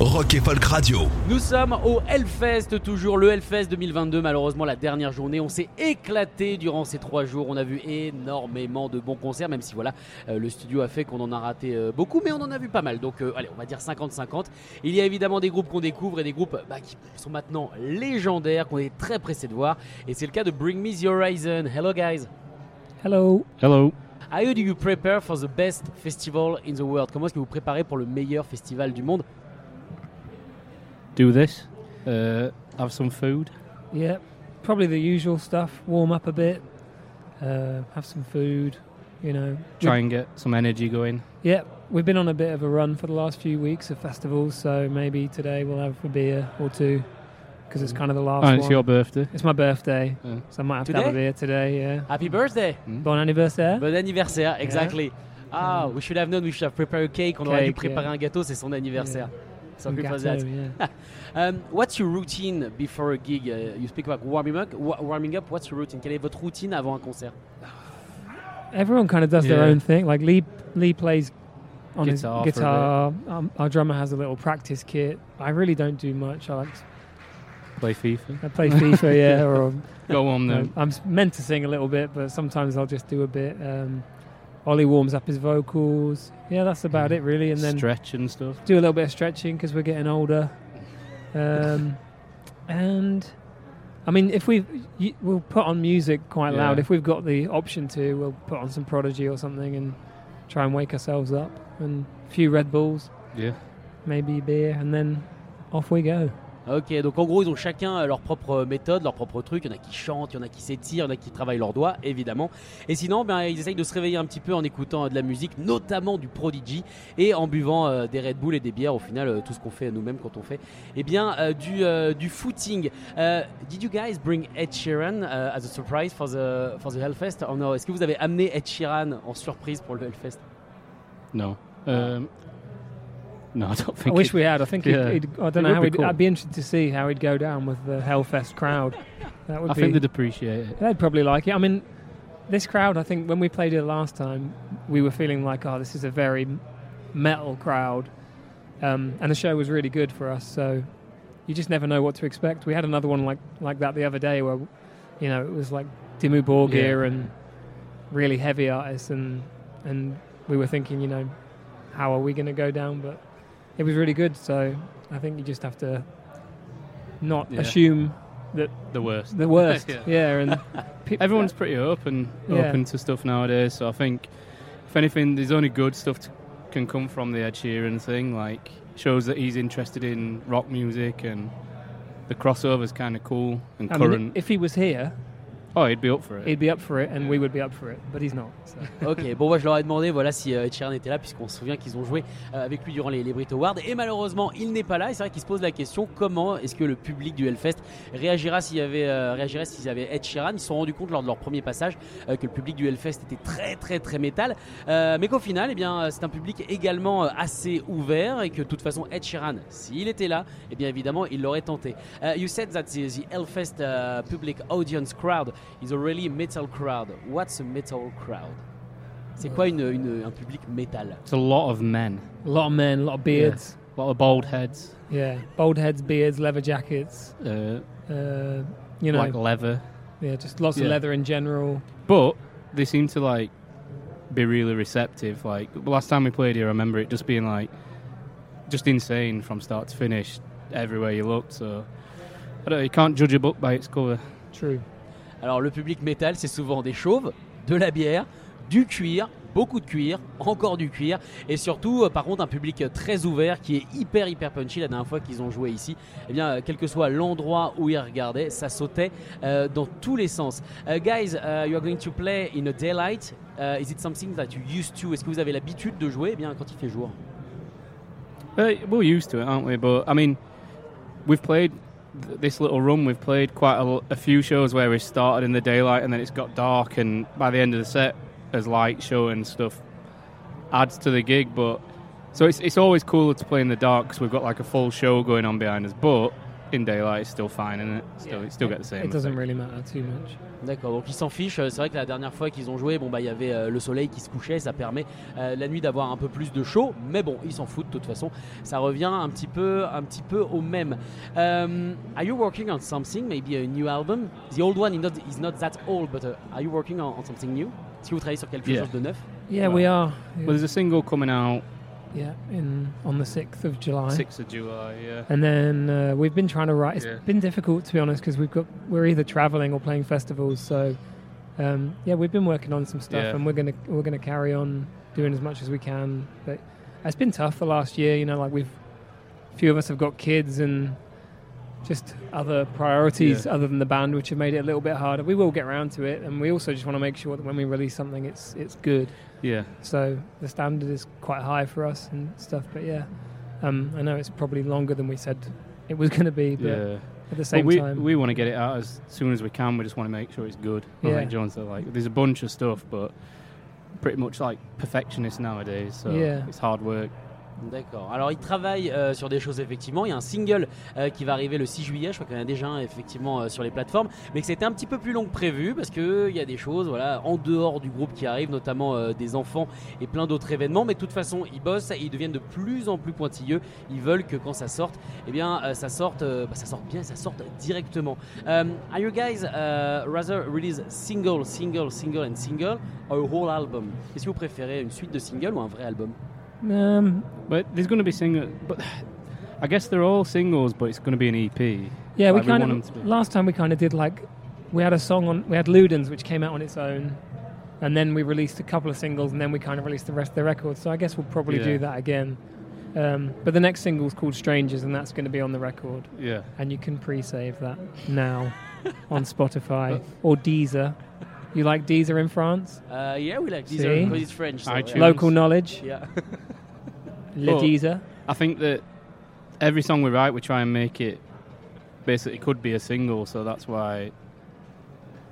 Rock et Folk Radio. Nous sommes au Hellfest, toujours le Hellfest 2022, malheureusement la dernière journée. On s'est éclaté durant ces trois jours. On a vu énormément de bons concerts, même si voilà, euh, le studio a fait qu'on en a raté euh, beaucoup, mais on en a vu pas mal. Donc euh, allez, on va dire 50-50. Il y a évidemment des groupes qu'on découvre et des groupes bah, qui sont maintenant légendaires, qu'on est très pressé de voir. Et c'est le cas de Bring Me The Horizon. Hello guys. Hello. Hello. How do you prepare for the best festival in the world? Comment est-ce que vous préparez pour le meilleur festival du monde? Do this. Uh, have some food. Yeah, probably the usual stuff. Warm up a bit. Uh, have some food. You know. Try and get some energy going. Yeah, we've been on a bit of a run for the last few weeks of festivals, so maybe today we'll have a beer or two because it's kind of the last Oh, it's one. your birthday. It's my birthday, Yeah. so I might have to have a beer today. Yeah. Happy birthday Bon anniversaire. Bon anniversaire, exactly. Ah, we should have known we should have prepared a cake. On aurait dû Cake, préparer yeah. un gâteau, c'est son anniversaire. So Some happy for gâteau, that. yeah. Um, what's your routine before a gig? Uh, you speak about warming up. wa- Warming up. What's your routine? Quelle est votre routine avant un concert? Everyone kind of does their own thing. Like Lee, Lee plays on Guitar his for guitar. Um, our drummer has a little practice kit. I really don't do much. I like to, Play FIFA. I play FIFA, yeah, or Go on No, then. I'm meant to sing a little bit, but sometimes I'll just do a bit. Um, Ollie warms up his vocals. Yeah, that's about it really, and then Stretch and stuff. do a little bit of stretching because we're getting older. Um, and I mean, if we we'll put on music quite loud. If we've got the option to, we'll put on some Prodigy or something and try and wake ourselves up. And a few Red Bulls, Yeah. maybe beer, and then off we go. Ok, donc en gros, ils ont chacun euh, leur propre méthode, leur propre truc. Il y en a qui chantent, il y en a qui s'étirent, il y en a qui travaillent leurs doigts, évidemment. Et sinon, ben, ils essayent de se réveiller un petit peu en écoutant euh, de la musique, notamment du Prodigy, et en buvant euh, des Red Bull et des bières. Au final, euh, tout ce qu'on fait nous-mêmes quand on fait, eh bien, euh, du, euh, du footing. Euh, did you guys bring Ed Sheeran as a surprise for the, for the Hellfest or no? Est-ce que vous avez amené Ed Sheeran en surprise pour le Hellfest? No. No, I don't I wish we had. I think Yeah. he'd, he'd, I don't know how be cool. I'd be interested to see how he'd go down with the Hellfest crowd. That would I be. think they'd appreciate it. They'd probably like it. I mean, this crowd, I think when we played it last time, we were feeling like, oh, this is a very metal crowd. Um, and the show was really good for us. So you just never know what to expect. We had another one like, like that the other day where, you know, it was like Dimmu Borgir Yeah. and really heavy artists. And, and we were thinking, you know, how are we going to go down? But it was really good. So I think you just have to not Yeah. assume that The worst. the worst. Yeah. yeah. And pe- Everyone's pretty open, open to stuff nowadays. So I think, if anything, there's only good stuff to, can come from the Ed Sheeran thing. Like shows that he's interested in rock music and the crossover's kind of cool and I current. mean, if he was here, oh, he'd be up for it. he'd be up for it, and we would be up for it. But he's not. So. Ok, bon, moi je leur ai demandé voilà, si euh, Ed Sheeran était là, puisqu'on se souvient qu'ils ont joué euh, avec lui durant les, les Brit Awards. Et malheureusement, il n'est pas là. Et c'est vrai qu'il se pose la question comment est-ce que le public du Hellfest réagira s'il y avait, euh, réagirait s'il y avait Ed Sheeran? Ils se sont rendus compte lors de leur premier passage euh, que le public du Hellfest était très, très, très métal. Euh, mais qu'au final, eh bien, c'est un public également assez ouvert et que de toute façon, Ed Sheeran, s'il était là, eh bien évidemment, il l'aurait tenté. Uh, you said that the, the Hellfest uh, public audience crowd is a really metal crowd. What's a metal crowd C'est quoi une, une- un public métal It's a lot of men, A lot of men, a lot of beards. a lot of bald heads, Yeah, bald heads, beards, leather jackets. uh, Uh, you know, like leather. yeah, just lots of leather in general. But they seem to like be really receptive. Like the last time we played here, I remember it just being like just insane from start to finish, everywhere you looked. So I don't. You can't judge a book by its cover. True. Alors le public métal, c'est souvent des chauves, de la bière, du cuir, beaucoup de cuir, encore du cuir, et surtout, euh, par contre, un public très ouvert qui est hyper hyper punchy. La dernière fois qu'ils ont joué ici, eh bien, euh, quel que soit l'endroit où ils regardaient, ça sautait euh, dans tous les sens. Guys, uh, you are going to play in a daylight. Is it something that you used to? Est-ce que vous avez l'habitude de jouer? Eh bien quand il fait jour? Uh, used to aren't we? But I mean, we've played this little run. We've played quite a few shows where we started in the daylight and then it's got dark, and by the end of the set, as light show and stuff adds to the gig. But so it's it's always cooler to play in the dark because we've got like a full show going on behind us. But in daylight, it's still fine, isn't it? Still, you still get the same. It doesn't effect. really matter too much. D'accord, donc ils s'en fichent. C'est vrai que la dernière fois qu'ils ont joué, bon bah il y avait euh, le soleil qui se couchait, ça permet euh, la nuit d'avoir un peu plus de chaud, mais bon, ils s'en foutent de toute façon. Ça revient un petit peu, un petit peu au même. Um, are you working on something, maybe a new album? The old one is not, is not that old, but uh, are you working on, on something new? Est-ce que vous travaillez sur quelque Yeah. chose de neuf? Yeah, we are. Well, there's a single coming out Yeah, in on the sixth of July. 6th of July. Yeah. And then uh, we've been trying to write. It's Yeah. been difficult to be honest because we've got we're either traveling or playing festivals. So um, yeah, we've been working on some stuff, Yeah. and we're gonna we're gonna carry on doing as much as we can. But it's been tough the last year. You know, like we've a few of us have got kids and just other priorities Yeah. other than the band, which have made it a little bit harder. We will get around to it, and we also just want to make sure that when we release something, it's it's good. Yeah. So the standard is quite high for us and stuff. But yeah, um, I know it's probably longer than we said it was going to be, but Yeah. at the same we, time, we want to get it out as soon as we can. We just want to make sure it's good. Yeah. Like John said, like there's a bunch of stuff, but pretty much like perfectionist nowadays. So Yeah. it's hard work. D'accord. Alors, il travaille euh, sur des choses effectivement. Il y a un single euh, qui va arriver le 6 juillet. Je crois qu'il y en a déjà effectivement euh, sur les plateformes, mais que c'était un petit peu plus long que prévu parce que il y a des choses, voilà, en dehors du groupe qui arrivent, notamment euh, des enfants et plein d'autres événements. Mais de toute façon, ils bossent, et ils deviennent de plus en plus pointilleux. Ils veulent que quand ça sorte, eh bien, euh, ça sorte, euh, bah, ça bien, ça sorte directement. Are you guys rather release single, single, single and single, or a whole album? Qu'est-ce que vous préférez, une suite de singles ou un vrai album? Um, But there's going to be singles. But I guess they're all singles, but it's going to be an EP. yeah, we kind want of them to be. last time we kind of did like we had a song on we had Ludens which came out on its own, and then we released a couple of singles, and then we kind of released the rest of the record. So I guess we'll probably do that again. Um, but the next single is called Strangers, and that's going to be on the record. Yeah. and you can pre-save that now on Spotify or Deezer. You like Deezer in France? Uh, yeah, we like Deezer because it's French. So, yeah. Local knowledge, Yeah. Deezer. I think that every song we write, we try and make it basically could be a single. So that's why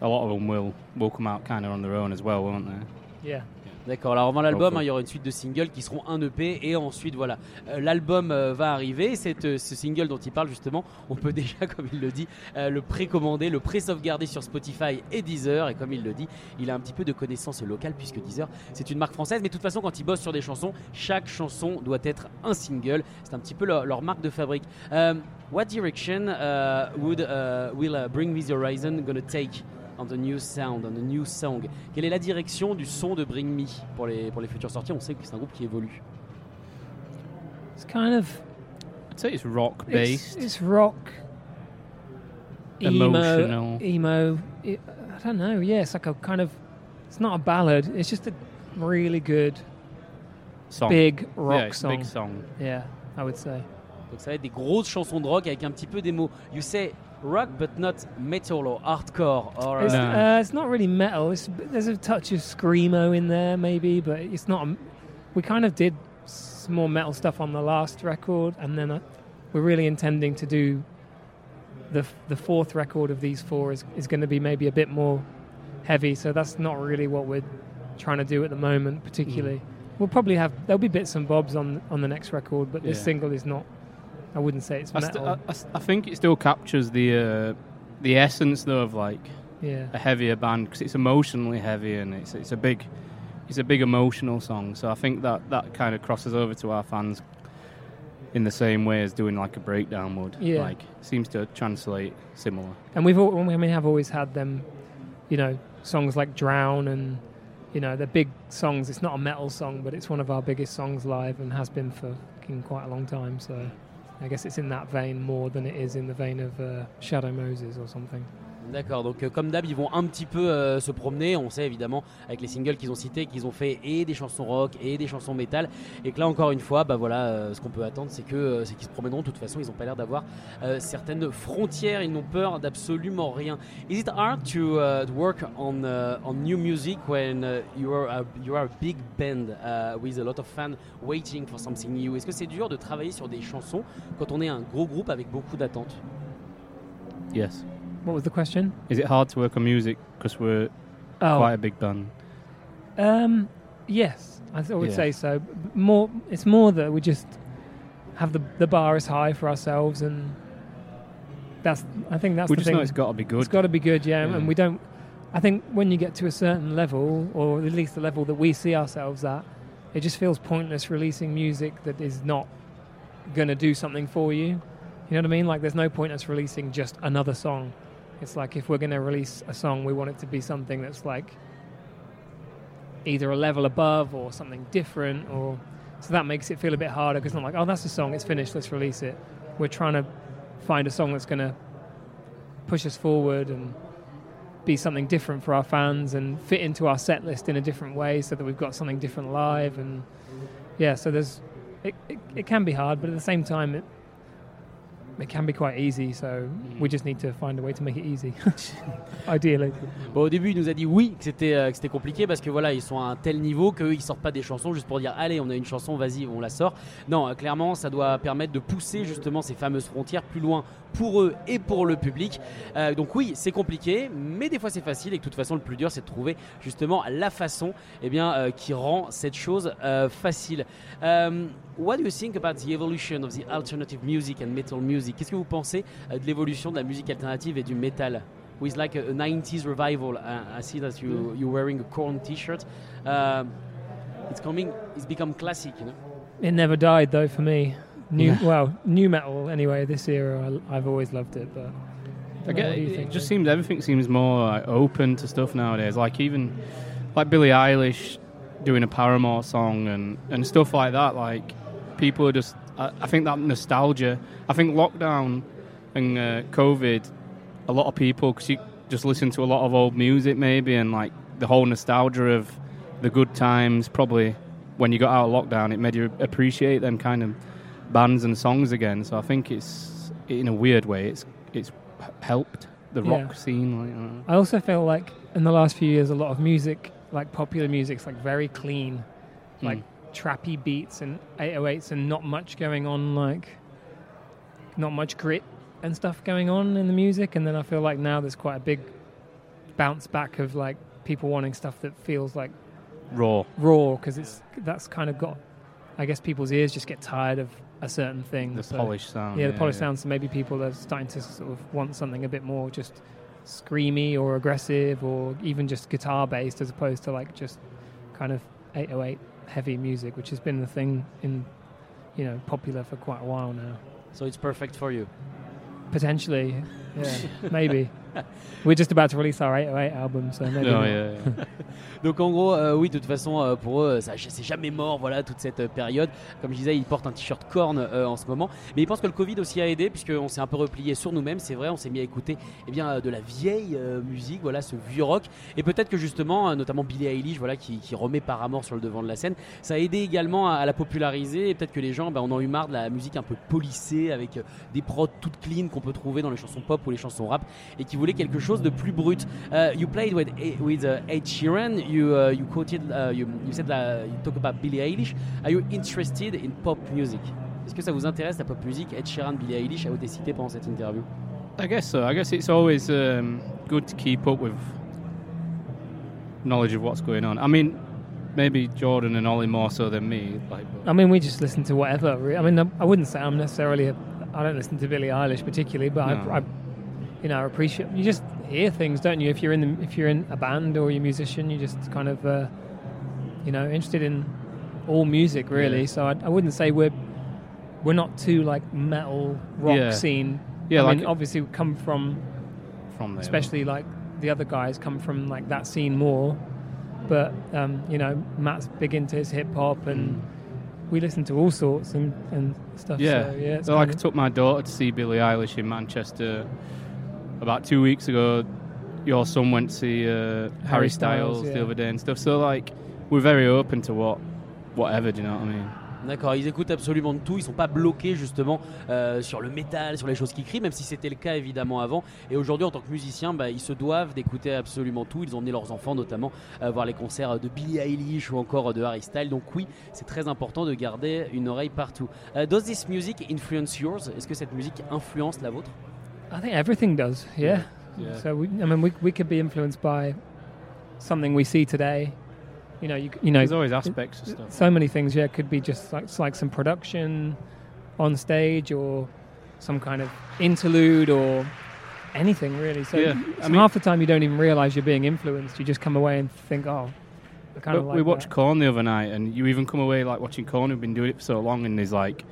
a lot of them will will come out kind of on their own as well, won't they? Yeah. D'accord. Alors avant l'album, hein, il y aura une suite de singles qui seront un EP et ensuite voilà, Euh, l'album euh, va arriver. Cette, euh, ce single dont il parle justement, on peut déjà, comme il le dit, le précommander, le pré-sauvegarder sur Spotify et Deezer. Et comme il le dit, il a un petit peu de connaissances locales puisque Deezer c'est une marque française. Mais de toute façon, quand ils bossent sur des chansons, chaque chanson doit être un single. C'est un petit peu leur, leur marque de fabrique. What direction uh, would uh, will uh, Bring Me the Horizon gonna take? On the new sound, on the new song. Quelle est la direction du son de Bring Me pour les, pour les futures sorties? On sait que c'est un groupe qui évolue. It's kind of I'd say it's rock it's, based. it's rock, Emotional. emo, emo. It, I don't know. Yeah, it's like a kind of. It's not a ballad. It's just a really good song. big rock yeah, song. big song. Yeah, I would say. Donc ça va être des grosses chansons de rock avec un petit peu des mots. You say rock but not metal or hardcore or It's, uh, No. uh, it's not really metal. It's, there's a touch of screamo in there, maybe, but it's not. a- We kind of did some more metal stuff on the last record, and then uh, we're really intending to do the the fourth record of these four is is going to be maybe a bit more heavy. So that's not really what we're trying to do at the moment, particularly. We'll probably have there'll be bits and bobs on on the next record, but this Yeah. single is not. I wouldn't say it's I, metal. st- I, I I think it still captures the uh, the essence though of like yeah. a heavier band because it's emotionally heavy and it's it's a big it's a big emotional song. So I think that that kind of crosses over to our fans in the same way as doing like a breakdown would. Yeah. Like seems to translate similar. and we've al- we have always had them, you know, songs like "Drown" and you know they're big songs. It's not a metal song, but it's one of our biggest songs live and has been for quite a long time. So I guess it's in that vein more than it is in the vein of uh, Shadow Moses or something. D'accord, donc euh, comme d'hab, ils vont un petit peu euh, se promener. On sait évidemment avec les singles qu'ils ont cités qu'ils ont fait et des chansons rock et des chansons métal. Et que là, encore une fois, bah voilà, euh, ce qu'on peut attendre, c'est que c'est qu'ils se promèneront. De toute façon, ils n'ont pas l'air d'avoir certaines frontières. Ils n'ont peur d'absolument rien. Is it hard to, work on on new music when uh, you are a, you are a big band uh, with a lot of fans waiting for something new? Est-ce que c'est dur de travailler sur des chansons quand on est un gros groupe avec beaucoup d'attentes? Yes. What was the question? Is it hard to work on music because we're Oh, quite a big band? Um, yes, I, th- I would Yeah. say so. More, it's more that we just have the the bar is high for ourselves, and that's. I think that's we the just thing. know it's got to be good. It's got to be good, yeah, Yeah. And we don't. I think when you get to a certain level, or at least the level that we see ourselves at, it just feels pointless releasing music that is not going to do something for you. You know what I mean? Like, there's no point us releasing just another song. It's like if we're going to release a song, we want it to be something that's like either a level above or something different, or so that makes it feel a bit harder because I'm like, oh, that's a song, it's finished, let's release it. We're trying to find a song that's going to push us forward and be something different for our fans and fit into our set list in a different way so that we've got something different live and yeah so there's it, it, it can be hard but at the same time it it can be quite easy so we just need to find a way to make it easy ideally Bon, au début, il nous a dit oui, que c'était euh, que c'était compliqué parce que voilà, ils sont à un tel niveau qu'eux, ils sortent pas des chansons juste pour dire allez, on a une chanson, vas-y, on la sort. Non, euh, clairement, ça doit permettre de pousser justement ces fameuses frontières plus loin pour eux et pour le public. Euh, donc oui, c'est compliqué, mais des fois c'est facile et que de toute façon, le plus dur, c'est de trouver justement la façon eh bien, qui rend cette chose facile. Um, what do you think about the evolution of the alternative music and metal music Qu'est-ce que vous pensez euh, de l'évolution de la musique alternative et du métal with like a, a 90s revival. Uh, I see that you you're wearing a Korn T-shirt. Um, it's coming. It's become classic. You know. it never died though for me new Yeah. well nu metal anyway this era I, I've always loved it but I get what you it, think, just Jake? seems everything seems more like, open to stuff nowadays. Like even like Billie Eilish doing a Paramore song and and stuff like that. Like people are just. I, I think that nostalgia. I think lockdown and uh, COVID, a lot of people because you just listen to a lot of old music maybe and like the whole nostalgia of the good times. Probably when you got out of lockdown, it made you appreciate them kind of bands and songs again. So I think it's in a weird way, it's it's helped the Yeah. rock scene. Like, I. I also feel like in the last few years, a lot of music, like popular music's like very clean, like Mm. Trappy beats and 808s, and not much going on, like not much grit and stuff going on in the music. And then I feel like now there's quite a big bounce back of like people wanting stuff that feels like raw. raw because it's that's kind of got. I guess people's ears just get tired of a certain thing. The so- polished sound. yeah, the polished sound. So maybe people are starting to sort of want something a bit more just screamy or aggressive, or even just guitar based, as opposed to like just kind of 808 heavy music, which has been the thing in you know popular for quite a while now. So it's perfect for you. Potentially, yeah, maybe. We're just about to release our 808 album, so maybe. Not. yeah, yeah. Donc en gros, euh, oui, de toute façon, euh, pour eux, ça c'est jamais mort, voilà, toute cette euh, période. Comme je disais, ils portent un t-shirt corn euh, en ce moment. Mais ils pensent que le Covid aussi a aidé, puisqu'on s'est un peu replié sur nous-mêmes, c'est vrai, on s'est mis à écouter eh bien, de la vieille musique, voilà, ce vieux rock. Et peut-être que justement, notamment Billie Eilish, voilà, qui, qui remet Paramore sur le devant de la scène, ça a aidé également à, à la populariser. Et peut-être que les gens, ben, on en a eu marre de la musique un peu polissée, avec des prods toutes clean qu'on peut trouver dans les chansons pop ou les chansons rap, et qui voulaient quelque chose de plus brut. Uh, you played with with uh, Ed Sheeran. You uh, you quoted uh, you, you said uh, you talk about Billie Eilish. Are you interested in pop music? Est-ce que ça vous intéresse la pop music Ed Sheeran, Billie Eilish a été cité pendant cette interview. I guess so. I guess it's always um, good to keep up with knowledge of what's going on. I mean, maybe Jordan and Ollie more so than me. Like, but- I mean, we just listen to whatever. re- I mean, I- I wouldn't say I'm necessarily. A, I don't listen to Billie Eilish particularly, but No. I, I, you know, appreciate. You just hear things, don't you? If you're in the, if you're in a band or you're a musician, you just kind of, uh, you know, interested in all music really. Yeah. So I, I wouldn't say we're we're not too like metal rock Yeah. scene. Yeah, I like- mean, obviously we come from from there. especially like the other guys come from like that scene more. But um, you know, Matt's big into his hip hop, and we listen to all sorts and, and stuff. Yeah. so, yeah. So like I took my daughter to see Billie Eilish in Manchester about two weeks ago, your son went to see uh, Harry Styles, Styles, yeah. the other day and stuff. So like, we're very open to what, whatever. Do you know what I mean? D'accord, ils écoutent absolument de tout, ils sont pas bloqués justement euh, sur le métal, sur les choses qui crient, même si c'était le cas évidemment avant. Et aujourd'hui, en tant que musicien, bah, ils se doivent d'écouter absolument tout. Ils ont emmené leurs enfants notamment euh, voir les concerts de Billie Eilish ou encore de Harry Styles. Donc oui, c'est très important de garder une oreille partout. Euh, does this music influence yours? Est-ce que cette musique influence la vôtre? I think everything does. Yeah. Yeah. So we, I mean, we we could be influenced by something we see today. You know, you you know, There's always aspects of stuff. so many things. Yeah, could be just like like some production on stage or some kind of interlude or anything really. So, Yeah, so I mean- half the time you don't even realize you're being influenced. You just come away and think, oh, I kind of like we watched that. Korn the other night, and you even come away like watching Korn. Who've been doing it for so long, and there's like, you-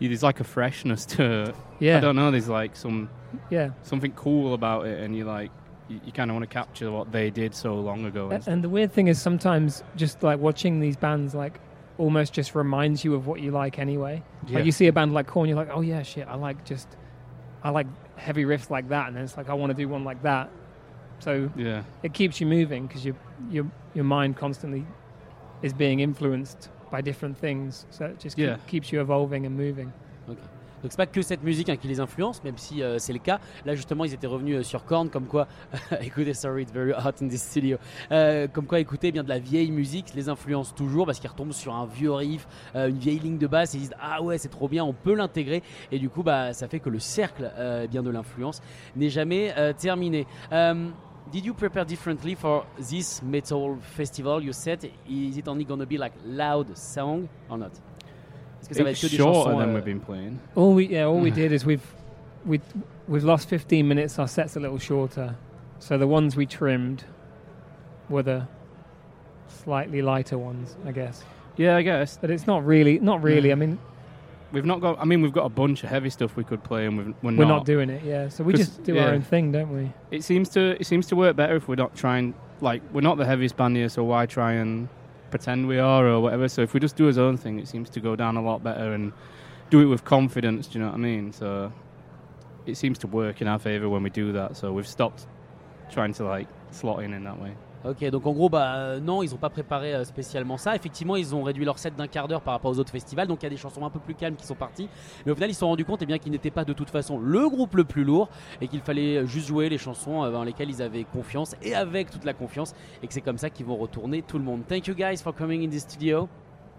there's like a freshness to. it. Yeah. I don't know. There's like some yeah. something cool about it, and you like, you, you kind of want to capture what they did so long ago. And. And the weird thing is sometimes just like watching these bands like almost just reminds you of what you like anyway. Yeah. Like you see a band like Korn, you're like, oh yeah, shit, I like just I like heavy riffs like that, and then it's like I want to do one like that. So yeah. it keeps you moving because your your your mind constantly is being influenced by different things. So it just keep- keeps you evolving and moving. Donc c'est pas que cette musique hein, qui les influence, même si euh, c'est le cas. Là justement, ils étaient revenus euh, sur Korn, comme quoi, écoutez, sorry, it's very hot in this studio. Euh, comme quoi, écoutez, eh bien de la vieille musique les influence toujours parce qu'ils retombent sur un vieux riff, une vieille ligne de basse, et ils disent ah ouais, c'est trop bien, on peut l'intégrer, et du coup, bah ça fait que le cercle eh bien de l'influence n'est jamais terminé. Did you prepare differently for this metal festival? You said, is it only gonna be like loud song or not? Est-ce que ça va être It's que des chansons shorter than euh, we've been playing. All we yeah, all we did is we've we we've lost 15 minutes. Our set's a little shorter, so the ones we trimmed were the slightly lighter ones, I guess. Yeah, I guess But it's not really not really. I mean, we've not got. I mean, we've got a bunch of heavy stuff we could play, and we've, we're, we're not. not doing it. Yeah, so we just do yeah. our own thing, don't we? It seems to. It seems to work better if we're not trying. Like, we're not the heaviest band here, so why try and pretend we are or whatever? So if we just do his own thing, it seems to go down a lot better and do it with confidence. Do you know what I mean? So it seems to work in our favor when we do that. So we've stopped trying to like slot in in that way. Ok, donc en gros, bah euh, non, ils n'ont pas préparé euh, spécialement ça. Effectivement, ils ont réduit leur set d'un quart d'heure par rapport aux autres festivals, donc il y a des chansons un peu plus calmes qui sont parties. Mais au final, ils se sont rendus compte eh bien qu'ils n'étaient pas de toute façon le groupe le plus lourd et qu'il fallait juste jouer les chansons euh, dans lesquelles ils avaient confiance et avec toute la confiance et que c'est comme ça qu'ils vont retourner tout le monde. Thank you guys for coming in the studio.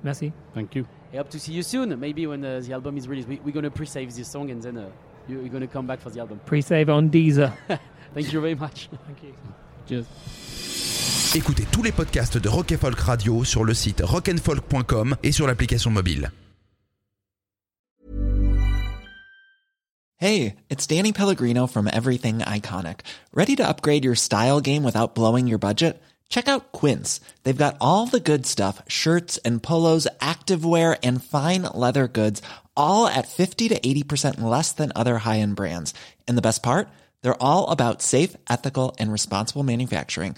Merci. Thank you. I hope to see you soon. Maybe when uh, the album is released, we, we're gonna pre-save this song and then uh, you- you're gonna come back for the album. Pre-save on Deezer. Thank you very much. Thank you. Cheers. Écoutez tous les podcasts de Rock Folk Radio sur le site rockandfolk.com et sur l'application mobile. Hey, it's Danny Pellegrino from Everything Iconic. Ready to upgrade your style game without blowing your budget? Check out Quince. They've got all the good stuff shirts and polos, activewear, and fine leather goods, all at 50 to 80% less than other high end brands. And the best part? They're all about safe, ethical, and responsible manufacturing.